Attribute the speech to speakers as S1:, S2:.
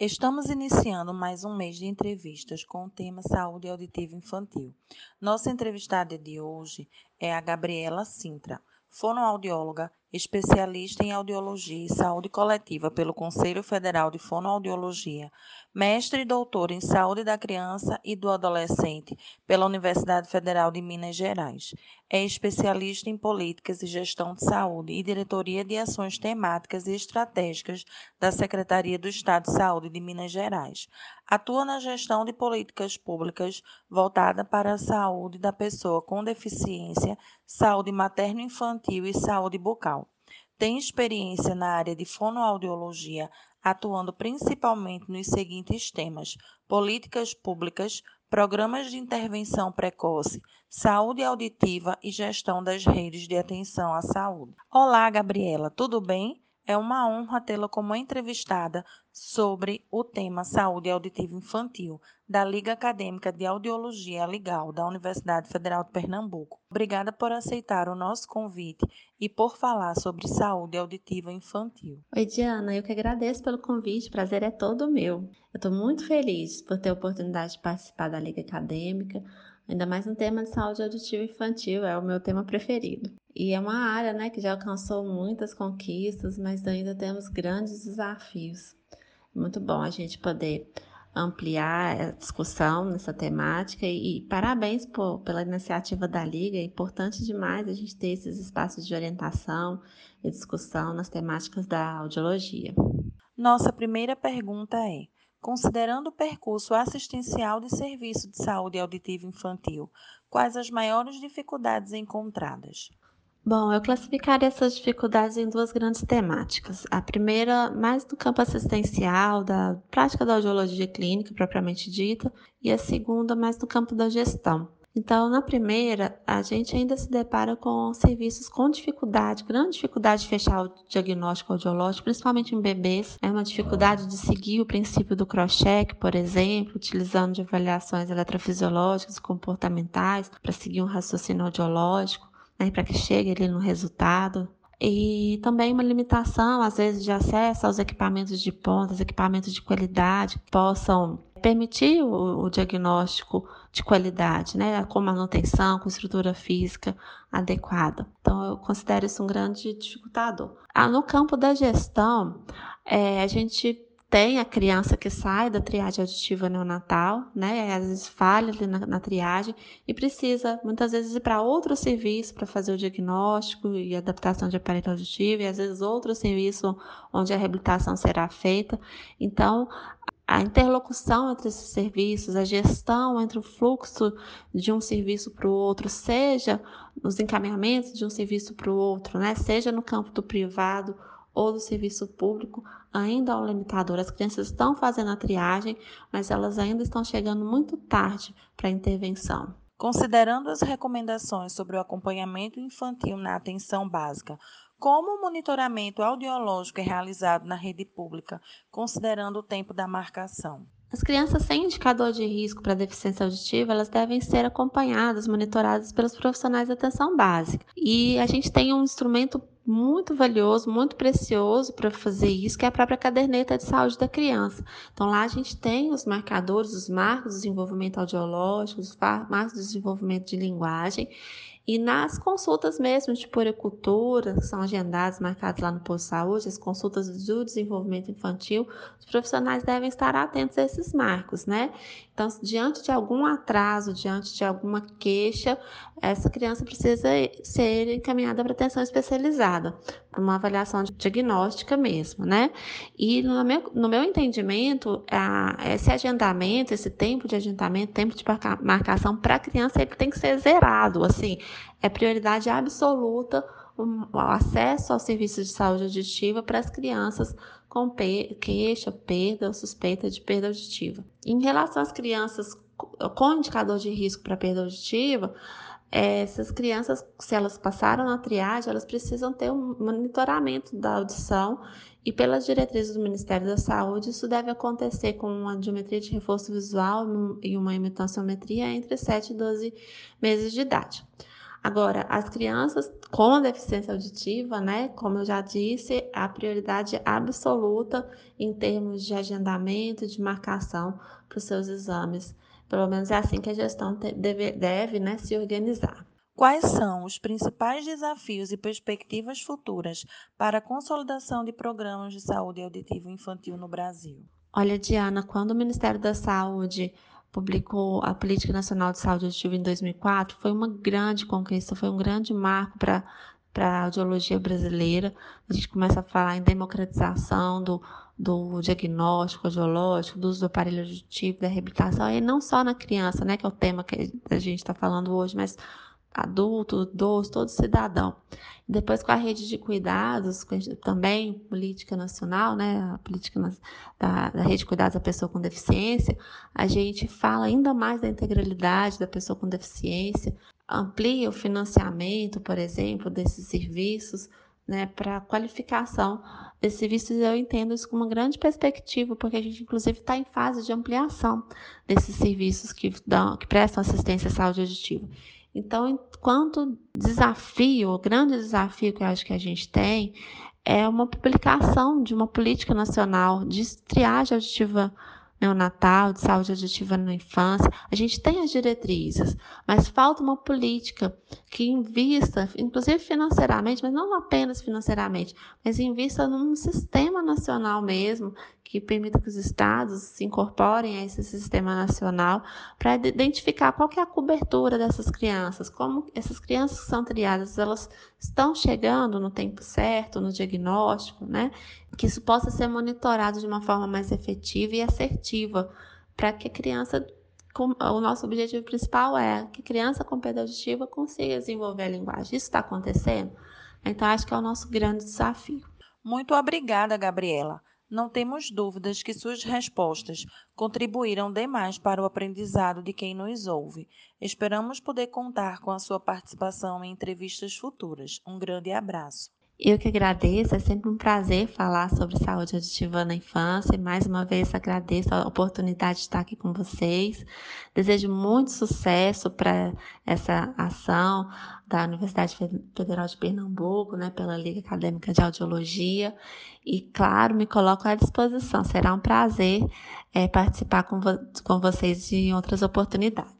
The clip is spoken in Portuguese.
S1: Estamos iniciando mais um mês de entrevistas com o tema Saúde Auditiva Infantil. Nossa entrevistada de hoje é a Gabriela Sintra, fonoaudióloga, especialista em audiologia e saúde coletiva pelo Conselho Federal de Fonoaudiologia, mestre e doutor em saúde da criança e do adolescente pela Universidade Federal de Minas Gerais. É especialista em políticas e gestão de saúde e diretoria de ações temáticas e estratégicas da Secretaria do Estado de Saúde de Minas Gerais. Atua na gestão de políticas públicas voltada para a saúde da pessoa com deficiência, saúde materno-infantil e saúde bucal. Tem experiência na área de fonoaudiologia, atuando principalmente nos seguintes temas: políticas públicas, programas de intervenção precoce, saúde auditiva e gestão das redes de atenção à saúde. Olá, Gabriela, tudo bem? É uma honra tê-la como entrevistada sobre o tema Saúde Auditiva Infantil, da Liga Acadêmica de Audiologia Legal da Universidade Federal de Pernambuco. Obrigada por aceitar o nosso convite e por falar sobre saúde auditiva infantil.
S2: Oi, Diana, eu que agradeço pelo convite, o prazer é todo meu. Eu estou muito feliz por ter a oportunidade de participar da Liga Acadêmica, ainda mais no tema de saúde auditiva infantil, é o meu tema preferido. E é uma área né, que já alcançou muitas conquistas, mas ainda temos grandes desafios. Muito bom a gente poder ampliar a discussão nessa temática e, e parabéns por, pela iniciativa da Liga. É importante demais a gente ter esses espaços de orientação e discussão nas temáticas da audiologia.
S1: Nossa primeira pergunta é: considerando o percurso assistencial de serviço de saúde auditiva infantil, quais as maiores dificuldades encontradas?
S2: Bom, eu classificaria essas dificuldades em duas grandes temáticas. A primeira, mais no campo assistencial, da prática da audiologia clínica propriamente dita, e a segunda, mais no campo da gestão. Então, na primeira, a gente ainda se depara com serviços com dificuldade, grande dificuldade de fechar o diagnóstico audiológico, principalmente em bebês. É uma dificuldade de seguir o princípio do cross-check, por exemplo, utilizando de avaliações eletrofisiológicas, comportamentais, para seguir um raciocínio audiológico né, para que chegue ali no resultado. E também uma limitação, às vezes, de acesso aos equipamentos de ponta, equipamentos de qualidade, que possam permitir o, o, diagnóstico de qualidade, né, com manutenção, com estrutura física adequada. Então, eu considero isso um grande dificultador. Ah, no campo da gestão, é, a gente tem a criança que sai da triagem auditiva neonatal, né? Às vezes falha ali na, na triagem e precisa muitas vezes ir para outro serviço para fazer o diagnóstico e adaptação de aparelho auditivo, e às vezes outro serviço onde a reabilitação será feita. Então, a interlocução entre esses serviços, a gestão entre o fluxo de um serviço para o outro, seja nos encaminhamentos de um serviço para o outro, né? seja no campo do privado ou do serviço público, ainda há um limitador. As crianças estão fazendo a triagem, mas elas ainda estão chegando muito tarde para a intervenção.
S1: Considerando as recomendações sobre o acompanhamento infantil na atenção básica, como o monitoramento audiológico é realizado na rede pública, considerando o tempo da marcação?
S2: As crianças sem indicador de risco para deficiência auditiva, elas devem ser acompanhadas, monitoradas pelos profissionais de atenção básica. E a gente tem um instrumento muito valioso, muito precioso para fazer isso, que é a própria caderneta de saúde da criança. Então lá a gente tem os marcadores, os marcos de desenvolvimento audiológico, os marcos de desenvolvimento de linguagem e nas consultas mesmo de poricultura, que são agendadas, marcadas lá no posto de saúde, as consultas do desenvolvimento infantil, os profissionais devem estar atentos a esses marcos, né? Então, diante de algum atraso, diante de alguma queixa, essa criança precisa ser encaminhada para atenção especializada, para uma avaliação diagnóstica mesmo, né? E no meu, no meu entendimento, a, esse agendamento, esse tempo de agendamento, tempo de marcação para a criança, ele tem que ser zerado, assim, é prioridade absoluta o acesso aos serviços de saúde auditiva para as crianças com queixa, perda ou suspeita de perda auditiva. Em relação às crianças com indicador de risco para perda auditiva, essas crianças, se elas passaram na triagem, elas precisam ter um monitoramento da audição e pelas diretrizes do Ministério da Saúde, isso deve acontecer com uma diometria de reforço visual e uma imitanciometria entre 7 e 12 meses de idade. Agora, as crianças com deficiência auditiva, né, como eu já disse, a prioridade absoluta em termos de agendamento, de marcação para os seus exames. Pelo menos é assim que a gestão deve, deve né, se organizar.
S1: Quais são os principais desafios e perspectivas futuras para a consolidação de programas de saúde auditiva infantil no Brasil?
S2: Olha, Diana, quando o Ministério da Saúde publicou a Política Nacional de Saúde Auditiva em 2004, foi uma grande conquista, foi um grande marco para para a audiologia brasileira. A gente começa a falar em democratização do, do diagnóstico audiológico, do uso do aparelho auditivo, da reabilitação, e não só na criança, né, que é o tema que a gente está falando hoje, mas adulto, idoso, todo cidadão. Depois com a rede de cuidados, também política nacional, né, a política da, da, rede de cuidados da pessoa com deficiência, a gente fala ainda mais da integralidade da pessoa com deficiência, amplia o financiamento, por exemplo, desses serviços, né, para qualificação desses serviços, eu entendo isso com uma grande perspectiva, porque a gente, inclusive, está em fase de ampliação desses serviços que, dão, que prestam assistência à saúde auditiva. Então, enquanto desafio, o grande desafio que eu acho que a gente tem é uma publicação de uma política nacional de triagem auditiva neonatal, de saúde auditiva na infância. A gente tem as diretrizes, mas falta uma política que invista, inclusive financeiramente, mas não apenas financeiramente, mas invista num sistema nacional mesmo, que permita que os estados se incorporem a esse sistema nacional para identificar qual é a cobertura dessas crianças, como essas crianças que são triadas, elas estão chegando no tempo certo, no diagnóstico, né? Que isso possa ser monitorado de uma forma mais efetiva e assertiva, para que a criança o nosso objetivo principal é que a criança com perda auditiva consiga desenvolver a linguagem. Isso está acontecendo? Então, acho que é o nosso grande desafio.
S1: Muito obrigada, Gabriela. Não temos dúvidas que suas respostas contribuíram demais para o aprendizado de quem nos ouve. Esperamos poder contar com a sua participação em entrevistas futuras. Um grande abraço.
S2: Eu que agradeço, é sempre um prazer falar sobre saúde auditiva na infância e mais uma vez agradeço a oportunidade de estar aqui com vocês. Desejo muito sucesso para essa ação da Universidade Federal de Pernambuco, né, pela Liga Acadêmica de Audiologia e, claro, me coloco à disposição. Será um prazer é, participar com, vo com vocês de outras oportunidades.